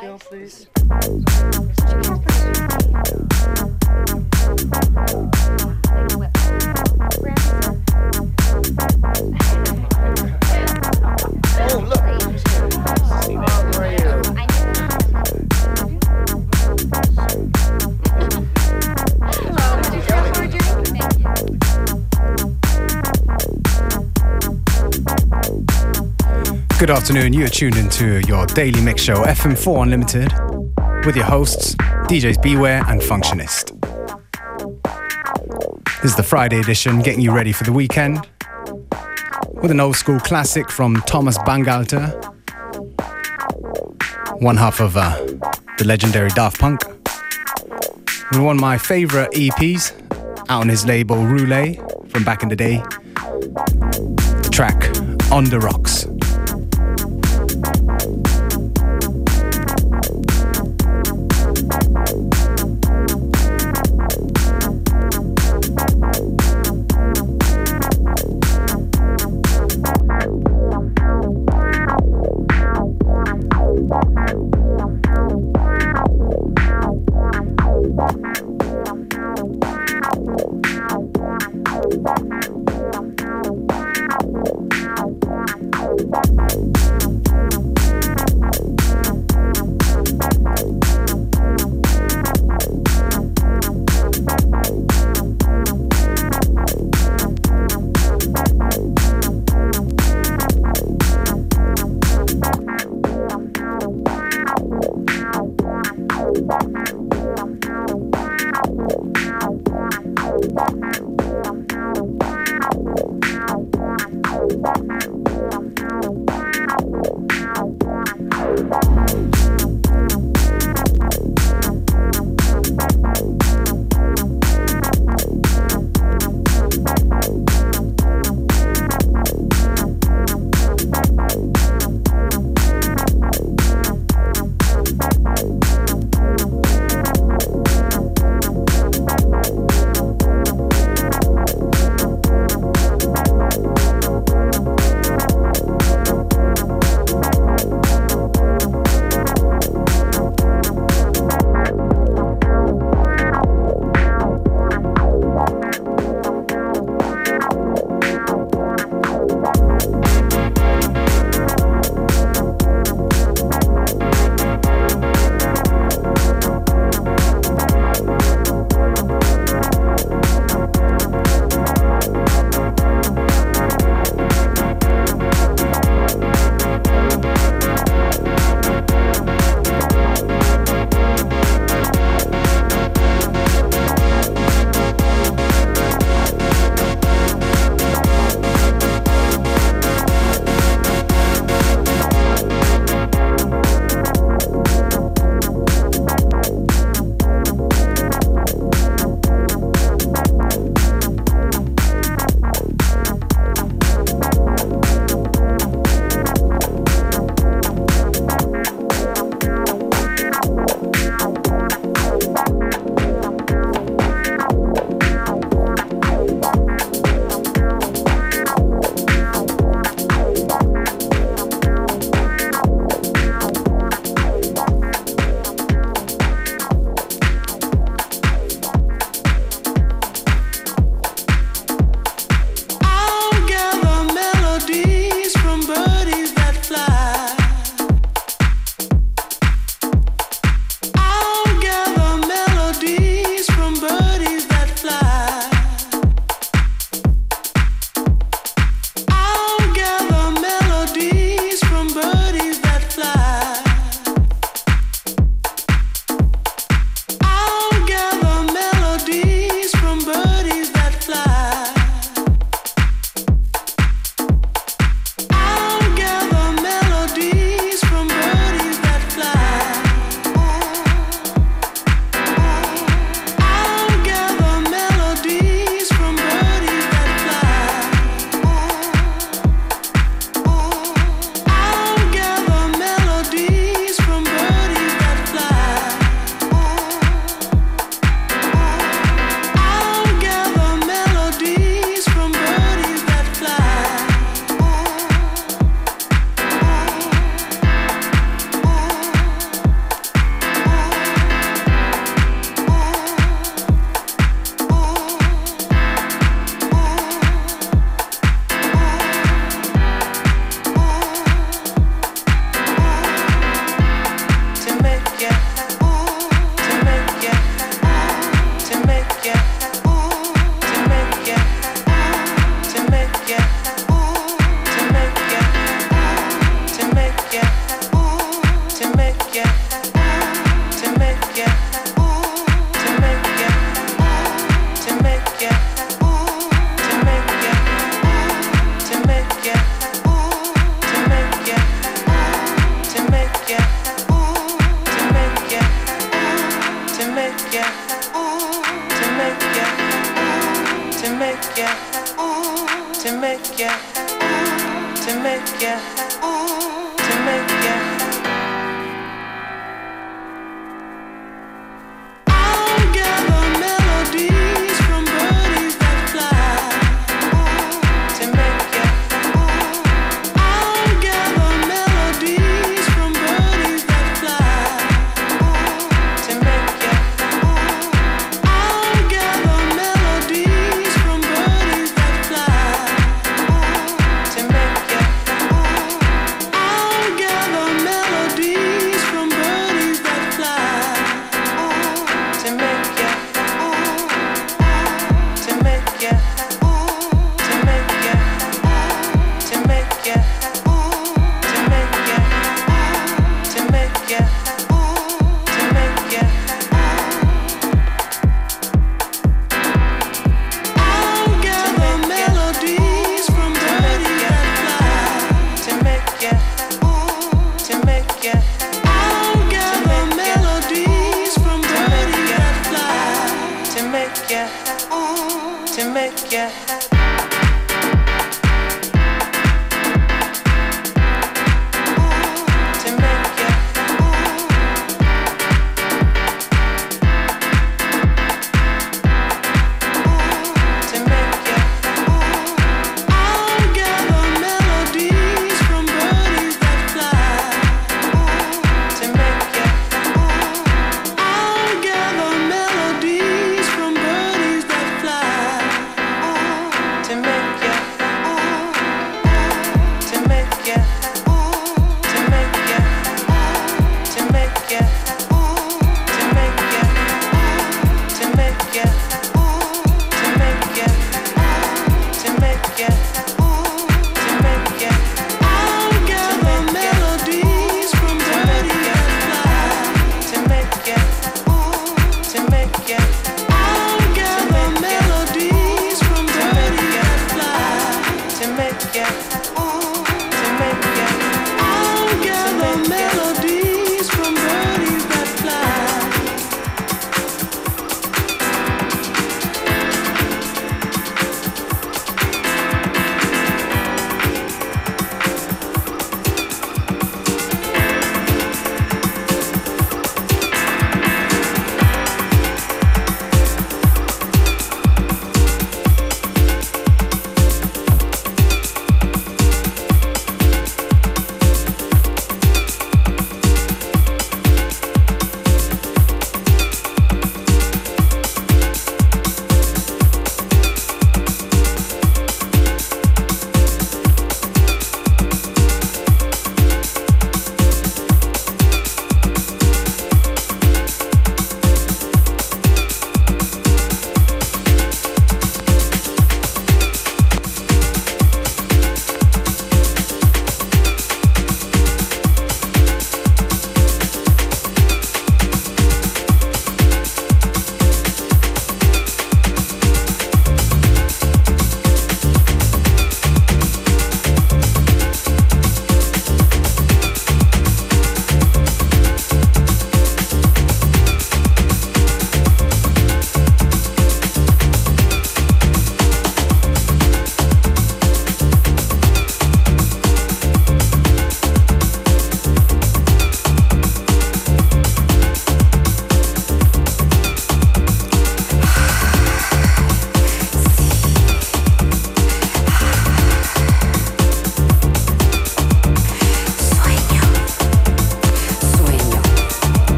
Bye. Please. Good afternoon. You are tuned into your daily mix show, FM4 Unlimited, with your hosts, DJs Beware and Functionist. This is the Friday edition, getting you ready for the weekend with an old school classic from Thomas Bangalter, one half of uh, the legendary Daft Punk. With one of my favorite EPs out on his label Roulette from back in the day, the track On the Rocks.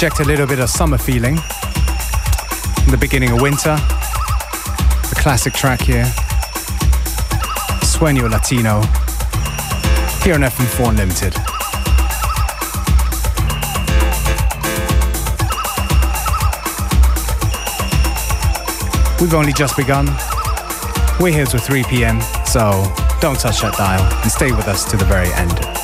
Inject a little bit of summer feeling. In the beginning of winter. The classic track here. Sueño Latino. Here on FM4 Unlimited. We've only just begun. We're here till 3 p.m., so don't touch that dial and stay with us to the very end.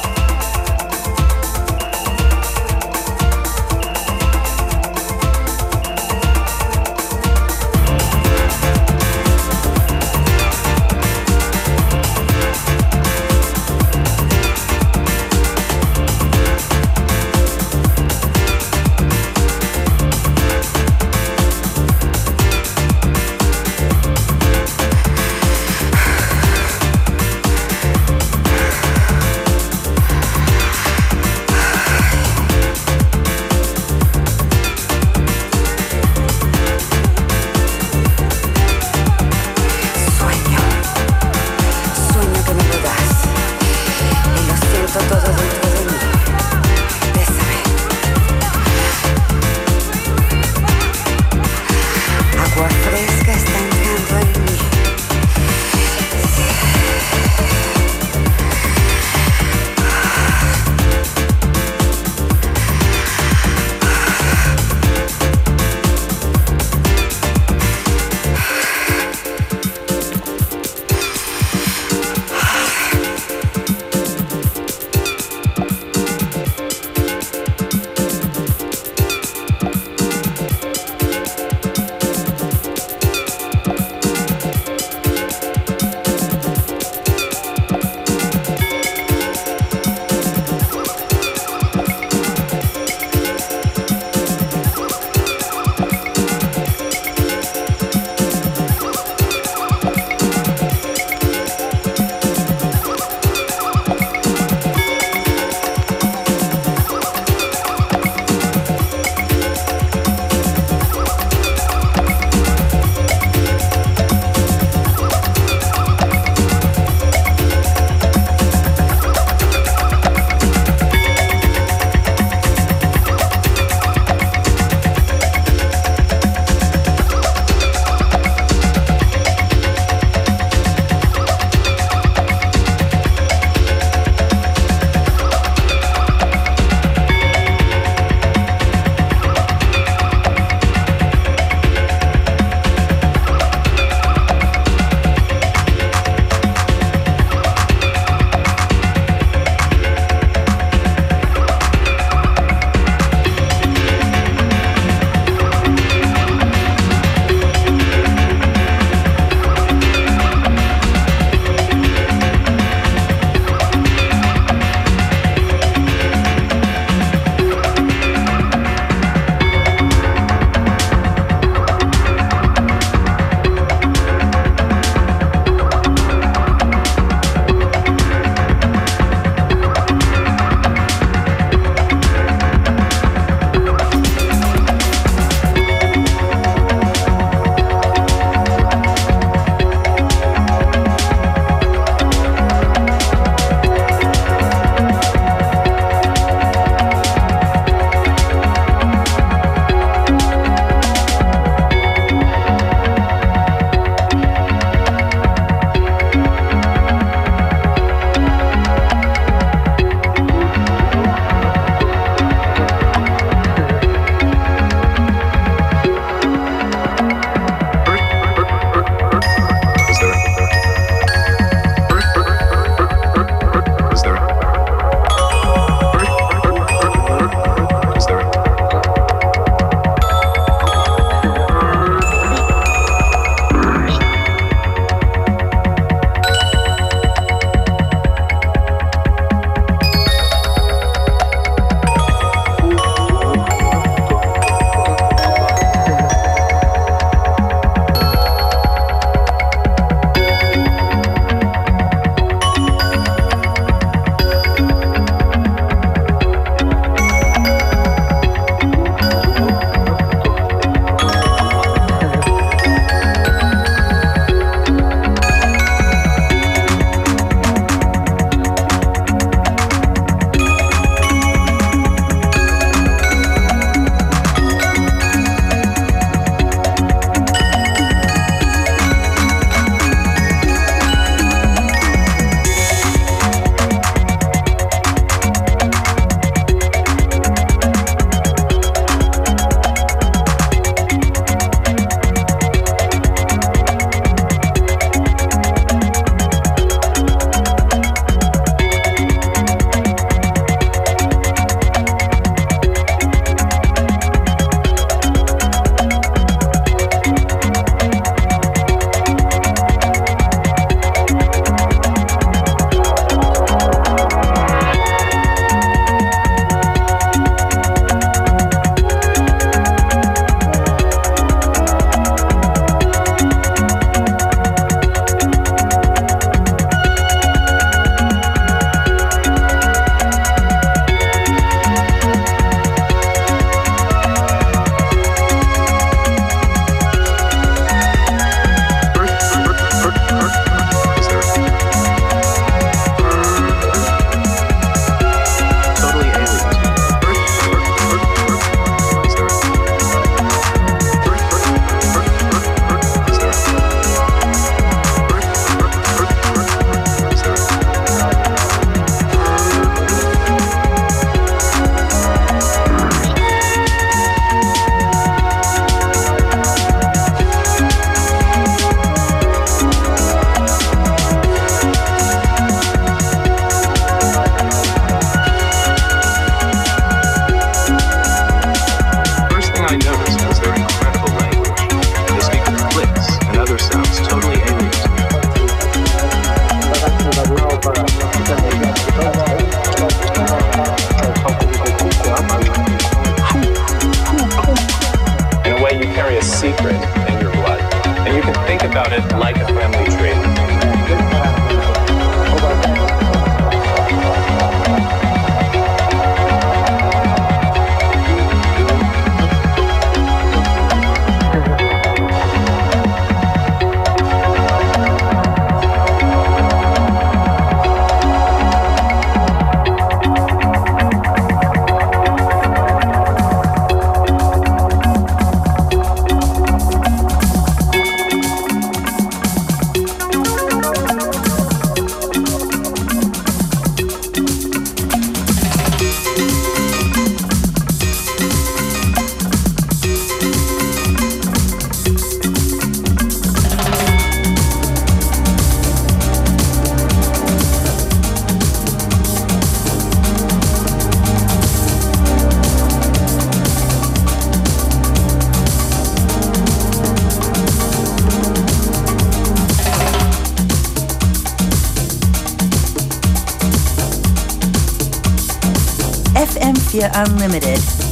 Unlimited.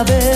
I've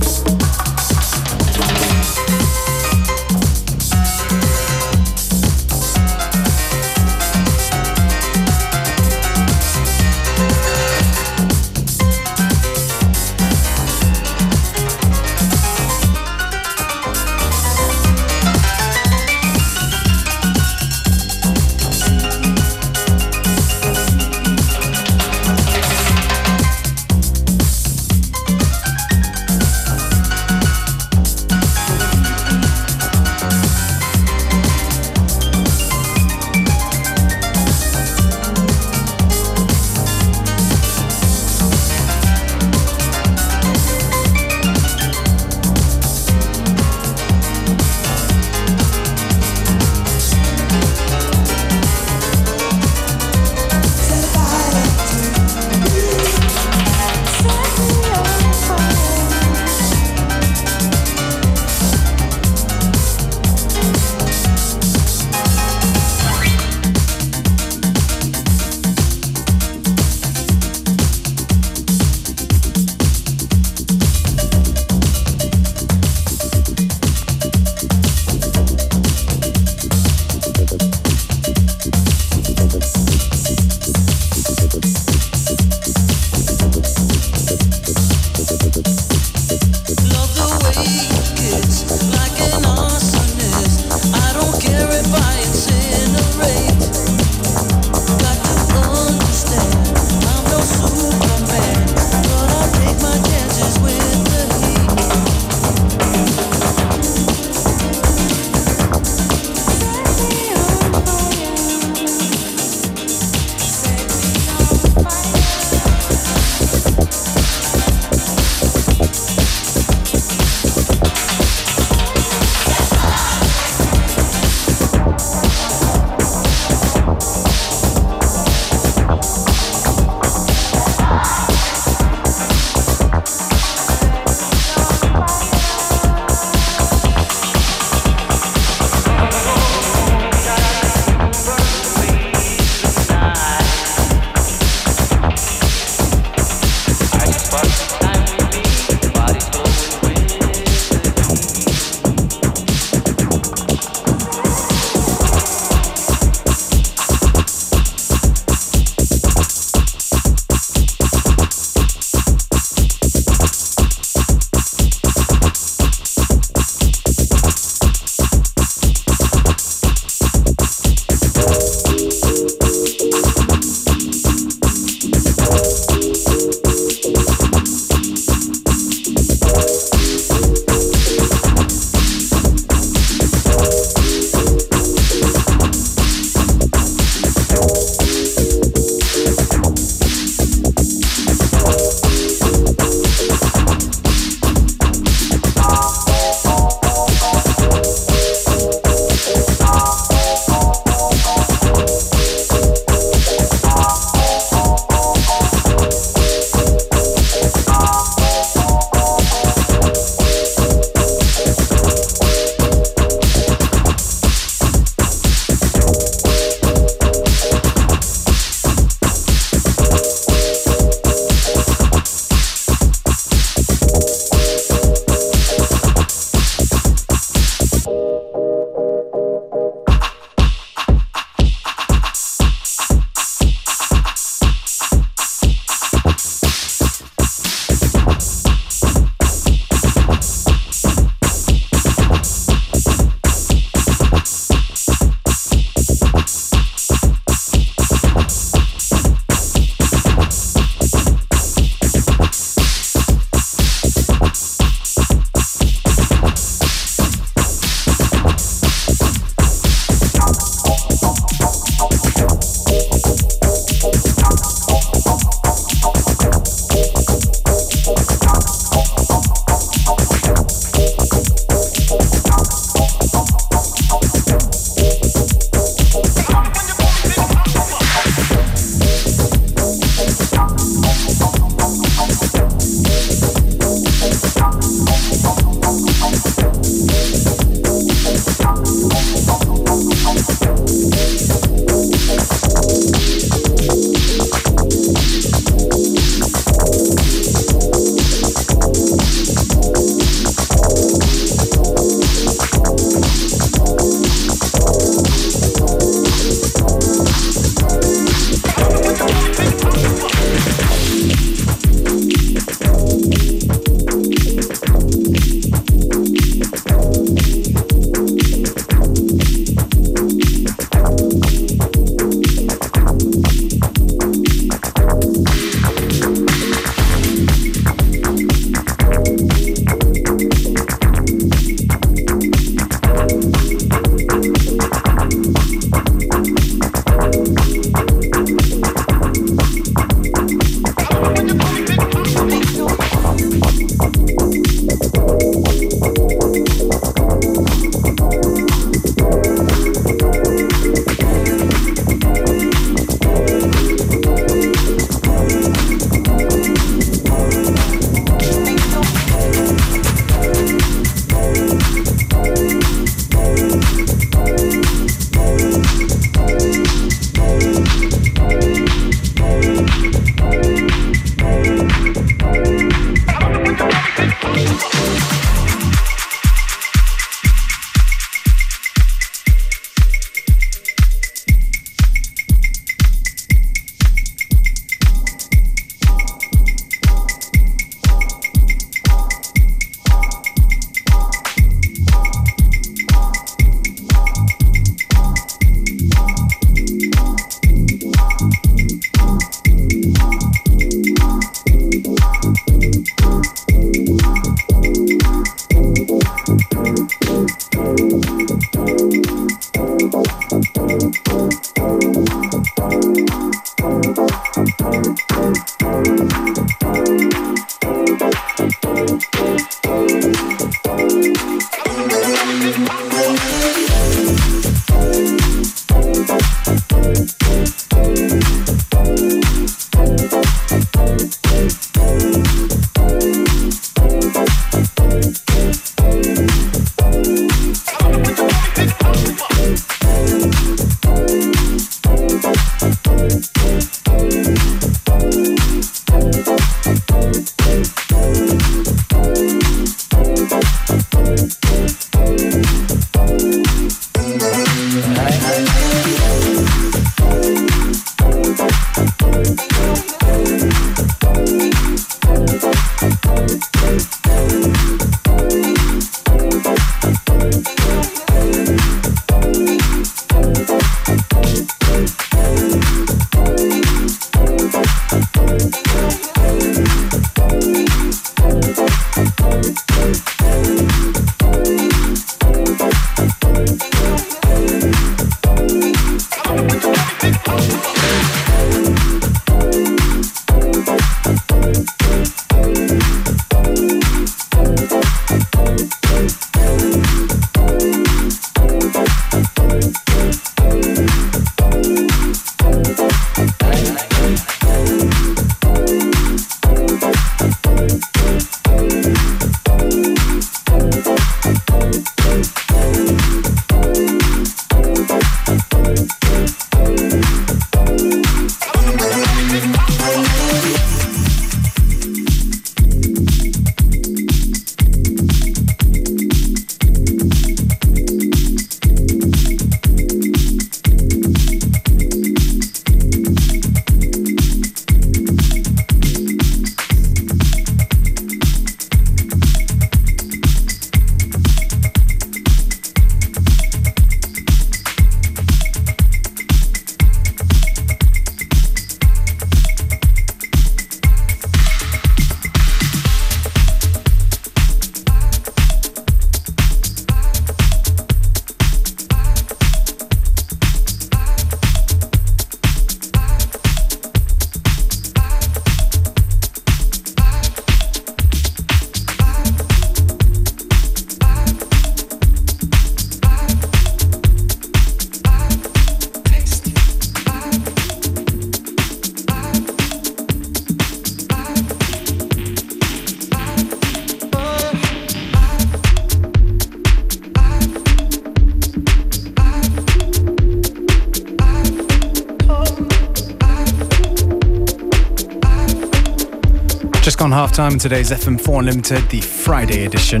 on half time in today's FM4 Unlimited, the Friday edition.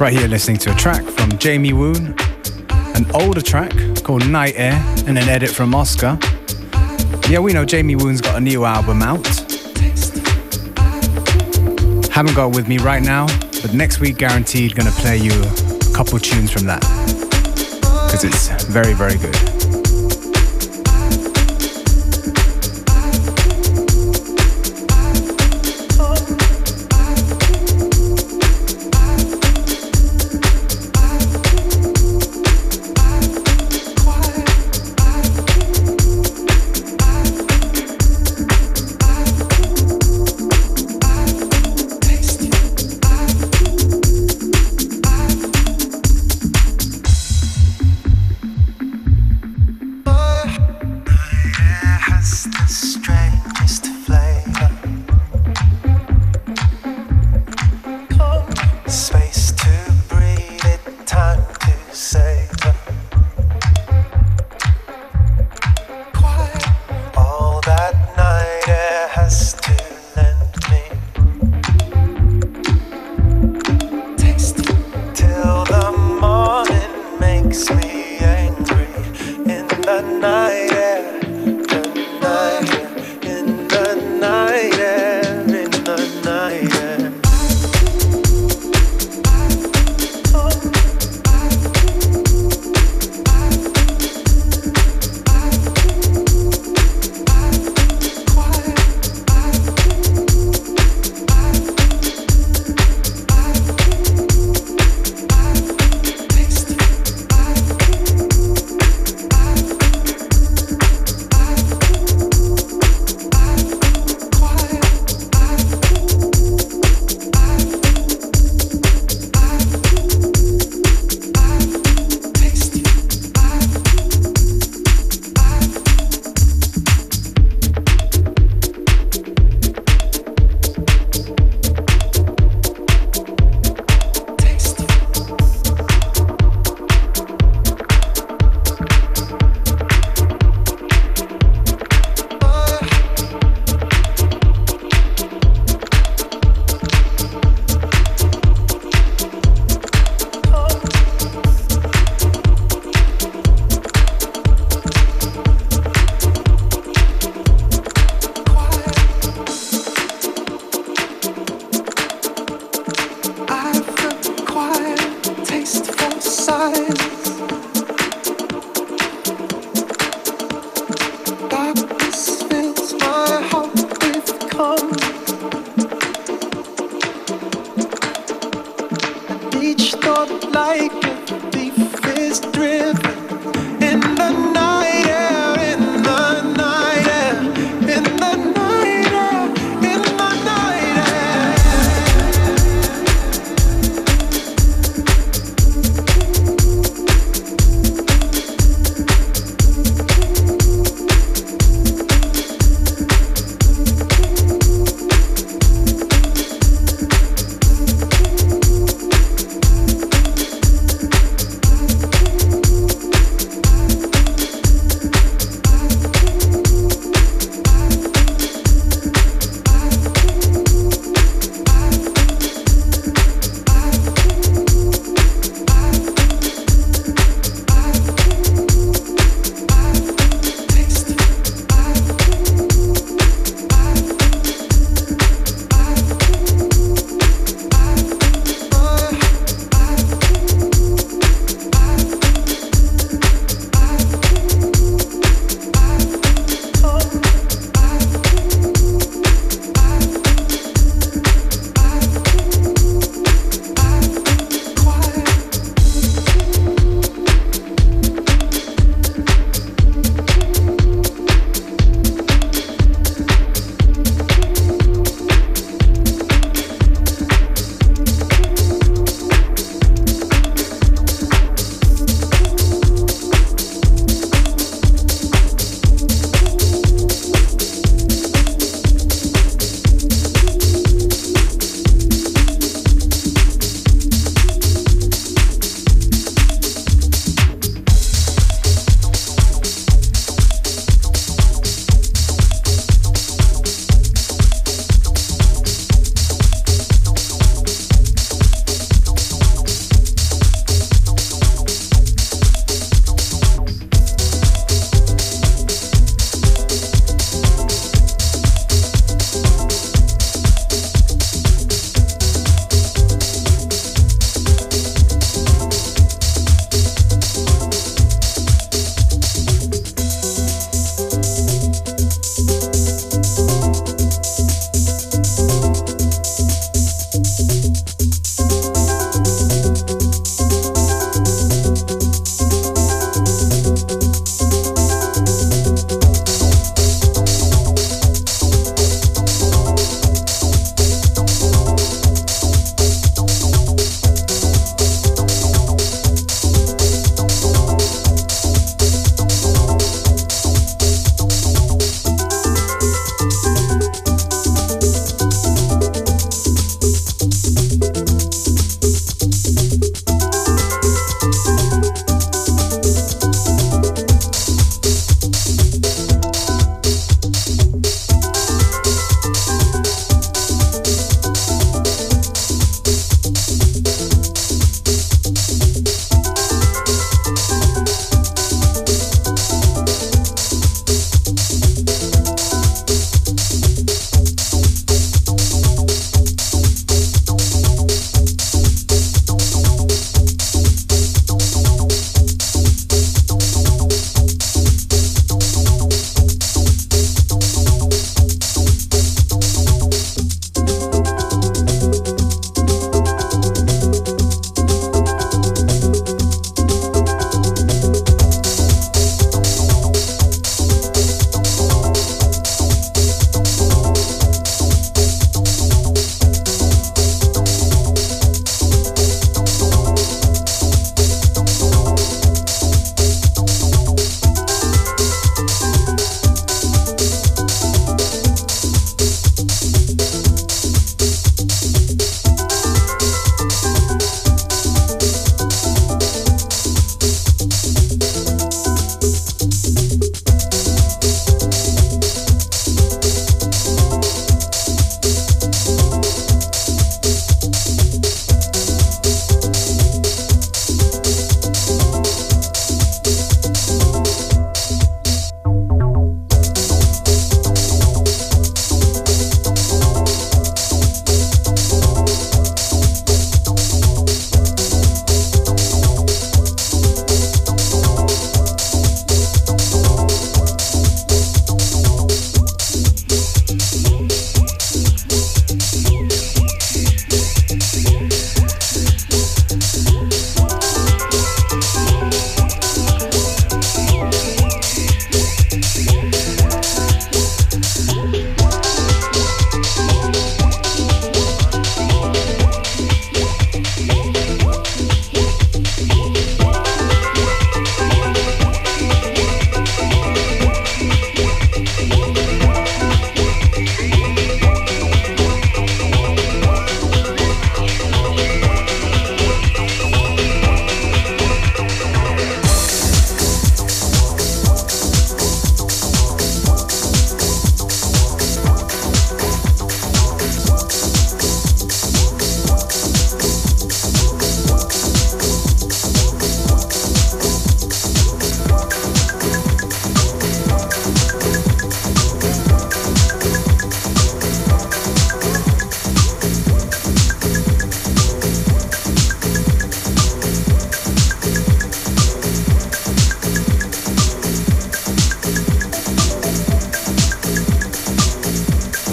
Right here, listening to a track from Jamie Woon, an older track called Night Air, and an edit from Oscar. Yeah, we know Jamie Woon's got a new album out. Haven't got it with me right now, but next week, guaranteed, gonna play you a couple tunes from that. Because it's very, very good.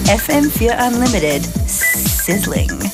FM4 Unlimited. Sizzling.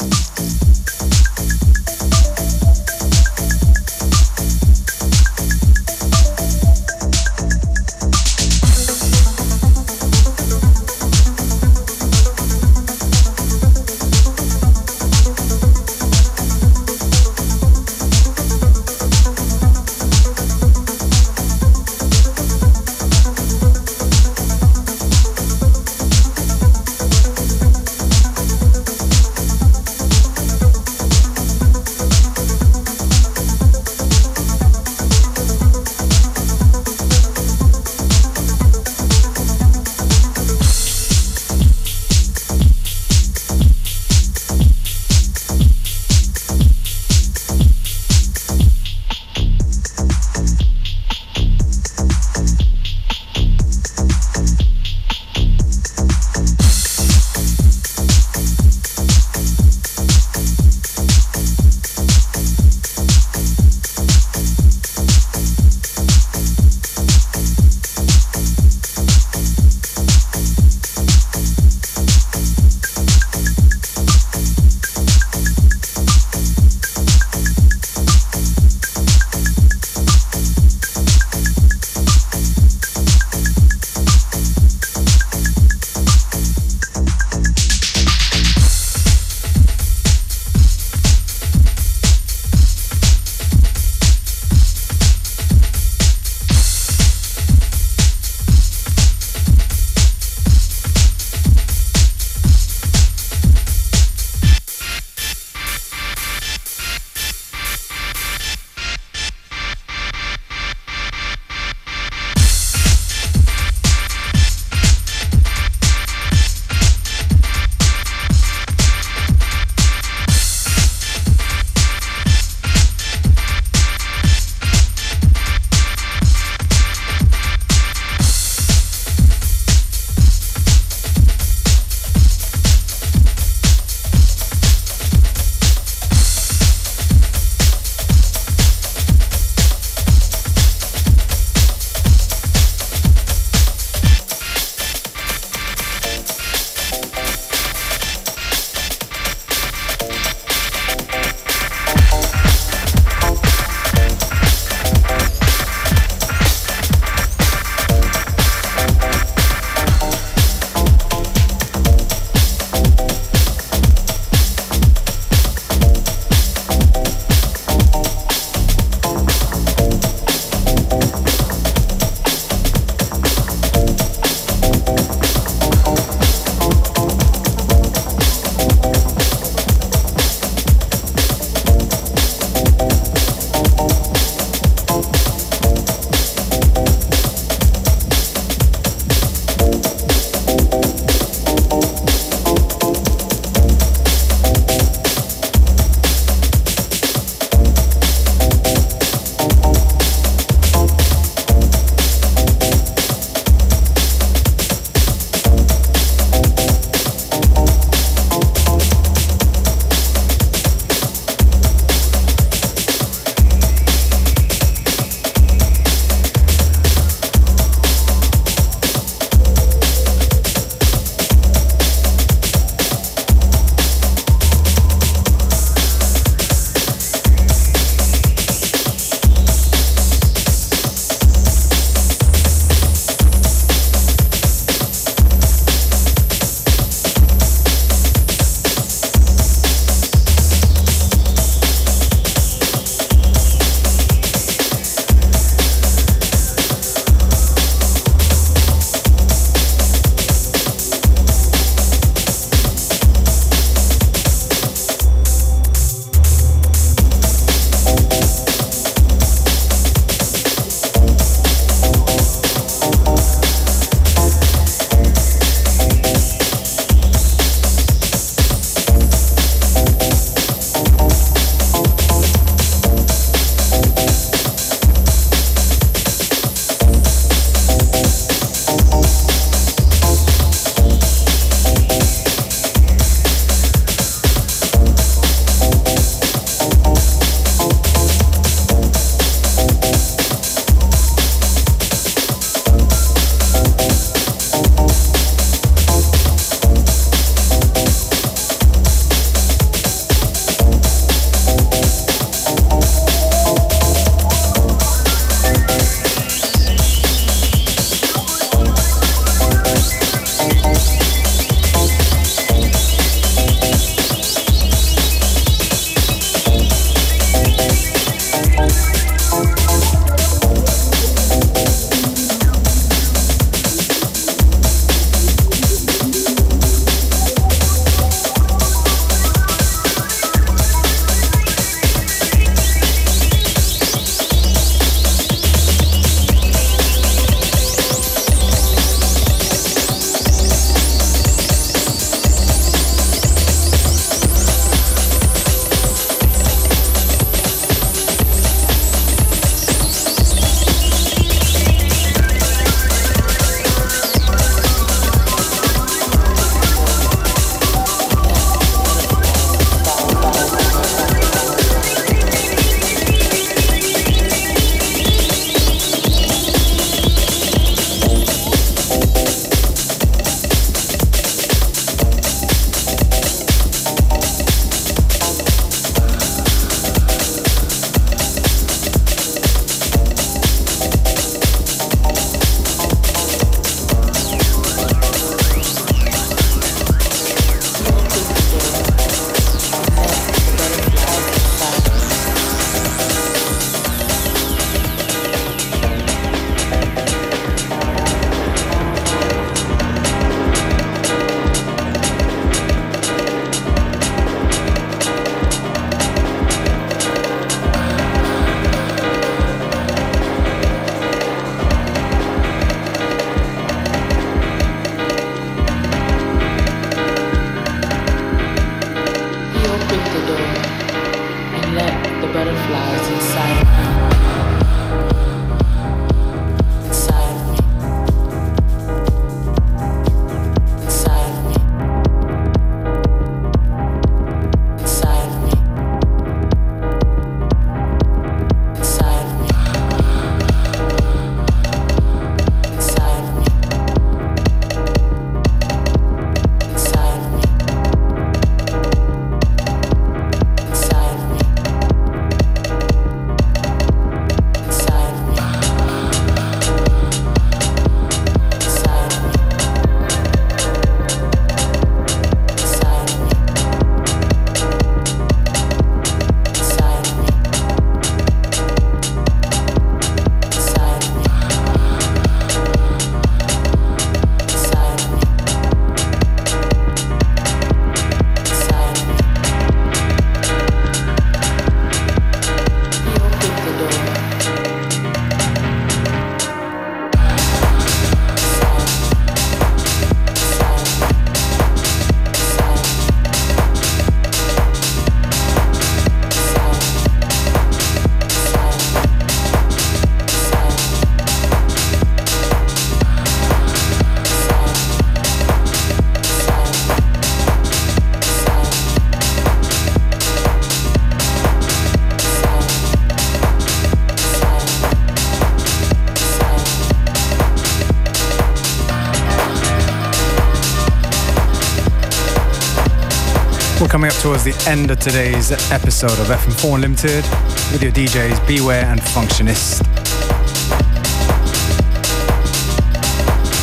Towards the end of today's episode of FM4 Unlimited with your DJs Beware and Functionist.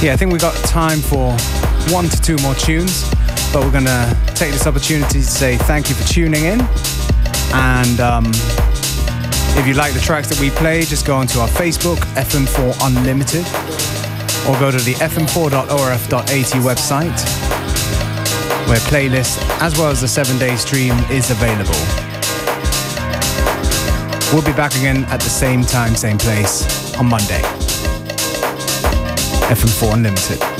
Yeah, I think we've got time for one to two more tunes, but we're gonna take this opportunity to say thank you for tuning in. And um, if you like the tracks that we play, just go onto our Facebook, FM4 Unlimited, or go to the fm4.orf.at website where playlist as well as the seven day stream is available. We'll be back again at the same time, same place on Monday. FM4 Unlimited.